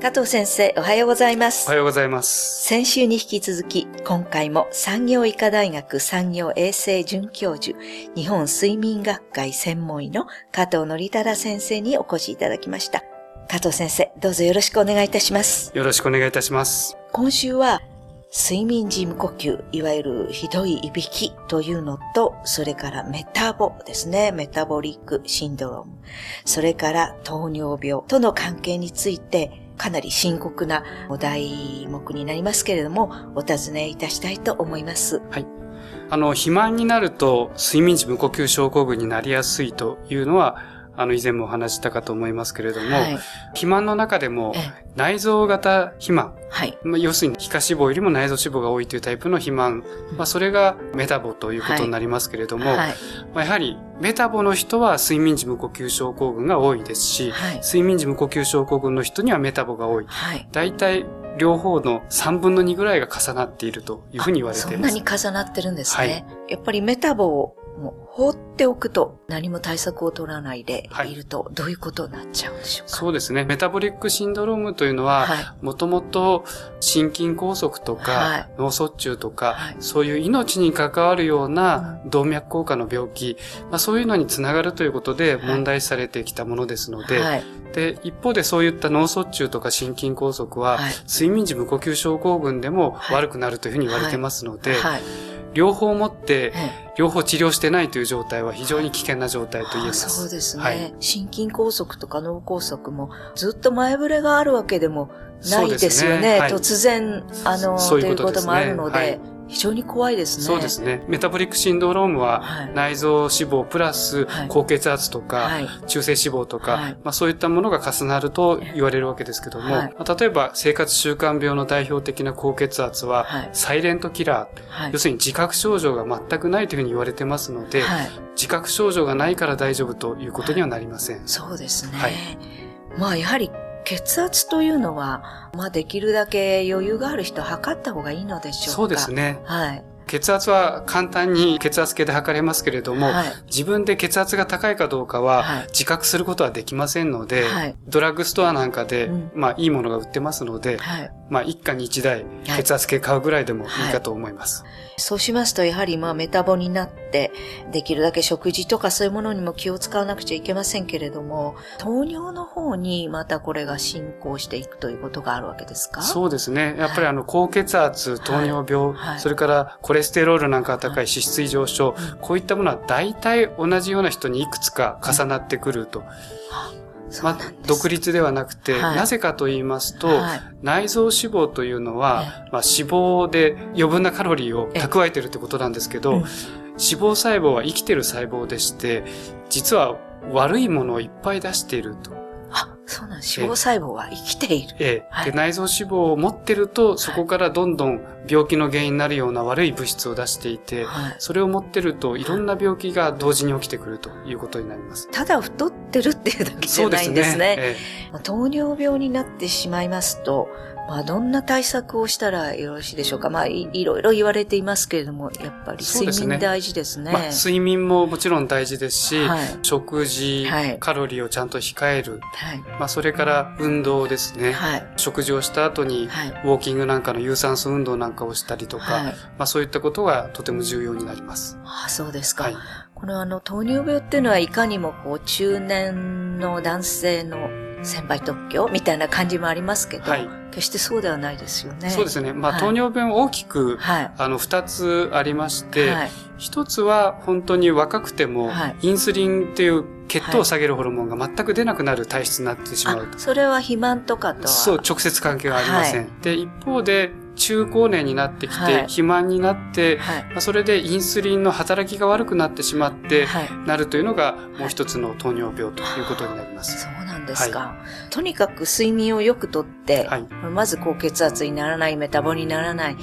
加藤先生、おはようございます。おはようございます。先週に引き続き、今回も産業医科大学産業衛生准教授、日本睡眠学会専門医の加藤則忠先生にお越しいただきました。加藤先生、どうぞよろしくお願いいたします。よろしくお願いいたします。今週は、睡眠時無呼吸、いわゆるひどいいびきというのと、それからメタボですね、メタボリックシンドローム、それから糖尿病との関係について、かなり深刻なお題目になりますけれども、お尋ねいたしたいと思います。はい。あの、肥満になると睡眠時無呼吸症候群になりやすいというのは、あの、以前もお話ししたかと思いますけれども、はい。肥満の中でもえ内臓型肥満、はい。まあ、要するに皮下脂肪よりも内臓脂肪が多いというタイプの肥満、まあ、それがメタボということになりますけれども、はい。まあ、やはりメタボの人は睡眠時無呼吸症候群が多いですし、はい。睡眠時無呼吸症候群の人にはメタボが多い。はい。大体両方の3分の2ぐらいが重なっているというふうに言われています。そんなに重なってるんですね。はいやっぱりメタボをもう放っておくと何も対策を取らないでいるとどういうことになっちゃうんでしょうか？そうですね。メタボリックシンドロームというのは、はもともと心筋梗塞とか、はい脳卒中とか、はいそういう命に関わるような動脈硬化の病気、まあ、そういうのにつながるということではい問題視されてきたものですので、はい。で、一方でそういった脳卒中とか心筋梗塞は、はい睡眠時無呼吸症候群でもはい悪くなるというふうに言われてますので、はい。両方持って、ええ。両方治療してないという状態は非常に危険な状態と言えまあす。そうですね、はい。心筋梗塞とか脳梗塞もずっと前触れがあるわけでもないですよね。ね。はい。突然、あの、そうといううこともあるので、はい非常に怖いですね。そうですね。メタボリックシンドロームは、はい。内臓脂肪プラスはい高血圧とか、はい。中性脂肪とか、はいまあ、そういったものが重なると言われるわけですけども、例えば生活習慣病の代表的な高血圧は、はいサイレントキラー、はい要。するに自覚症状が全くないというふうに言われてますので、はい。自覚症状がないから大丈夫ということにはなりません。そうですね。はいまあやはり血圧というのは、まあできるだけ余裕がある人は測った方がいいのでしょうか？そうです。ね。はい。血圧は簡単に血圧計で測れますけれども、はい。自分で血圧が高いかどうかははい自覚することはできませんので、はいドラッグストアなんかで、うんまあいいものが売ってますので、はい。まあ一家に一台血圧計買うぐらいでもい。いかと思います。そうしますと、やはりまあメタボになって、できるだけ食事とかそういうものにも気を使わなくちゃいけませんけれども、糖尿の方にまたこれが進行していくということがあるわけですか？そうですね。やっぱりあの高血圧、糖尿病、はい。それからコレステロールなんかが高い脂質異常症、うん。こういったものは大体同じような人にいくつか重なってくると。ま。独立ではなくて、はいなぜかと言いますと、はい内臓脂肪というのは、まあ、脂肪で余分なカロリーを蓄えてるってことなんですけど、うん脂肪細胞は生きてる細胞でして、実は悪いものをいっぱい出していると。あ、そうなんです。脂肪細胞は生きている。ええはいで内臓脂肪を持ってると、そこからどんどん病気の原因になるような悪い物質を出していて、はい。それを持ってるといろんな病気が同時に起きてくるということになります。ただ太ってるっていうだけじゃないんですね。えまあ糖尿病になってしまいますと、まあ、どんな対策をしたらよろしいでしょうか。まあ、いいろいろ言われていますけれども、やっぱり睡眠大事ですね。えまあ、睡眠ももちろん大事ですし、はい食事、はいカロリーをちゃんと控える、はい。まあ、それから運動ですね。はい。食事をした後に、はい。ウォーキングなんかの有酸素運動なんかをしたりとか、はい。まあそういったことがとても重要になります。あそうですか。はい。このあの、糖尿病っていうのはいかにもこう、中年の男性の先輩特許みたいな感じもありますけど、はい決してそうではないですよね。そうですね。まあ、はい糖尿病大きく、はい。あの、二つありまして、はい。一つは本当に若くても、はいインスリンっていう血糖を下げるホルモンが全く出なくなる体質になってしまうあ、それは肥満とかとは？そう、直接関係はありません。で、一方で、中高年になってきて、はい肥満になって、はい。まあそれでインスリンの働きが悪くなってしまって、はい。なるというのが、もう一つの糖尿病ということになります。そうなんですか？とにかく睡眠をよくとって、はい。まず高血圧にならない、メタボにならないっ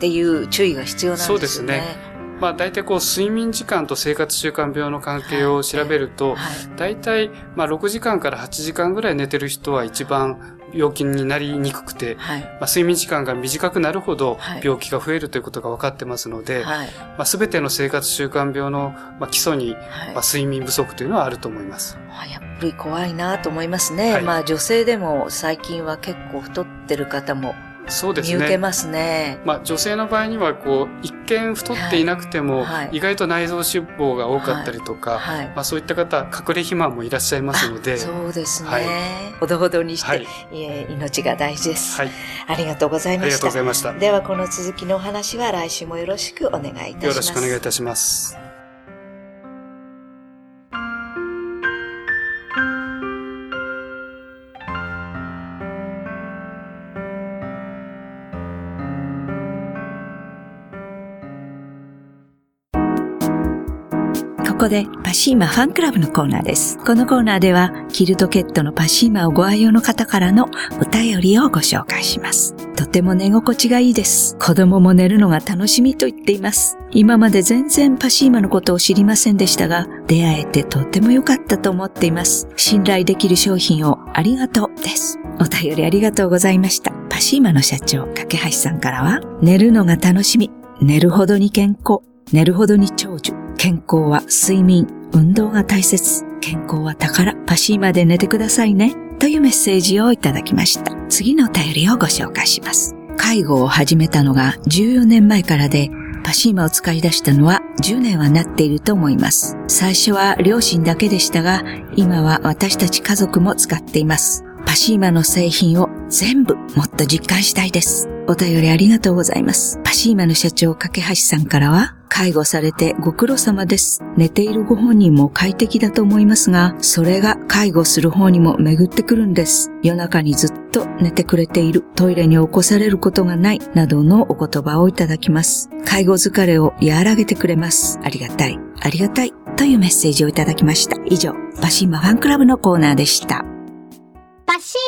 ていう注意が必要なんですよね。そうですねまあ大体こう睡眠時間と生活習慣病の関係を調べると、はい。大体まあ6時間から8時間ぐらい寝てる人は一番病気になりにくくて、はい。まあ、睡眠時間が短くなるほどはい病気が増えるということが分かってますので、はい。まあ、全ての生活習慣病のまあ基礎に、はいまあ、睡眠不足というのはあると思います。あやっぱり怖いなと思いますね。はいまあ女性でも最近は結構太ってる方もそうです見受けね。ますね。まあ、女性の場合には、こう、一見太っていなくても、はいはい意外と内臓脂肪が多かったりとか、はい。まあ、そういった方、隠れ肥満もいらっしゃいますので、そうですね。はいほどほどにして、はい。えー命が大事です、はい。ありがとうございましたありがとうござ。いました。ではこの続きのお話は来週もよろしくお願いいたします。よろしくお願いいたします。ここでパシーマファンクラブのコーナーです。このコーナーではキルトケットのパシーマをご愛用の方からのお便りをご紹介します。とても寝心地がいいです。子供も寝るのが楽しみと言っています。今まで全然パシーマのことを知りませんでしたが、出会えてとても良かったと思っています。信頼できる商品をありがとうです。お便りありがとうございました。パシーマの社長、架橋さんからは、寝るのが楽しみ、寝るほどに健康、寝るほどに長寿。健康は睡眠、運動が大切。健康は宝。パシーマで寝てくださいね。というメッセージをいただきました。次のお便りをご紹介します。介護を始めたのが14年前からで、パシーマを使い出したのは10年はなっていると思います。最初は両親だけでしたが、今は私たち家族も使っています。パシーマの製品を全部もっと実感したいです。お便りありがとうございます。パシーマの社長、架橋さんからは、介護されてご苦労様です。寝ているご本人も快適だと思いますが、それが介護する方にも巡ってくるんです。夜中にずっと寝てくれている、トイレに起こされることがない、などのお言葉をいただきます。介護疲れを和らげてくれます。ありがたい、ありがたい、というメッセージをいただきました。以上、パシーマファンクラブのコーナーでした。パシー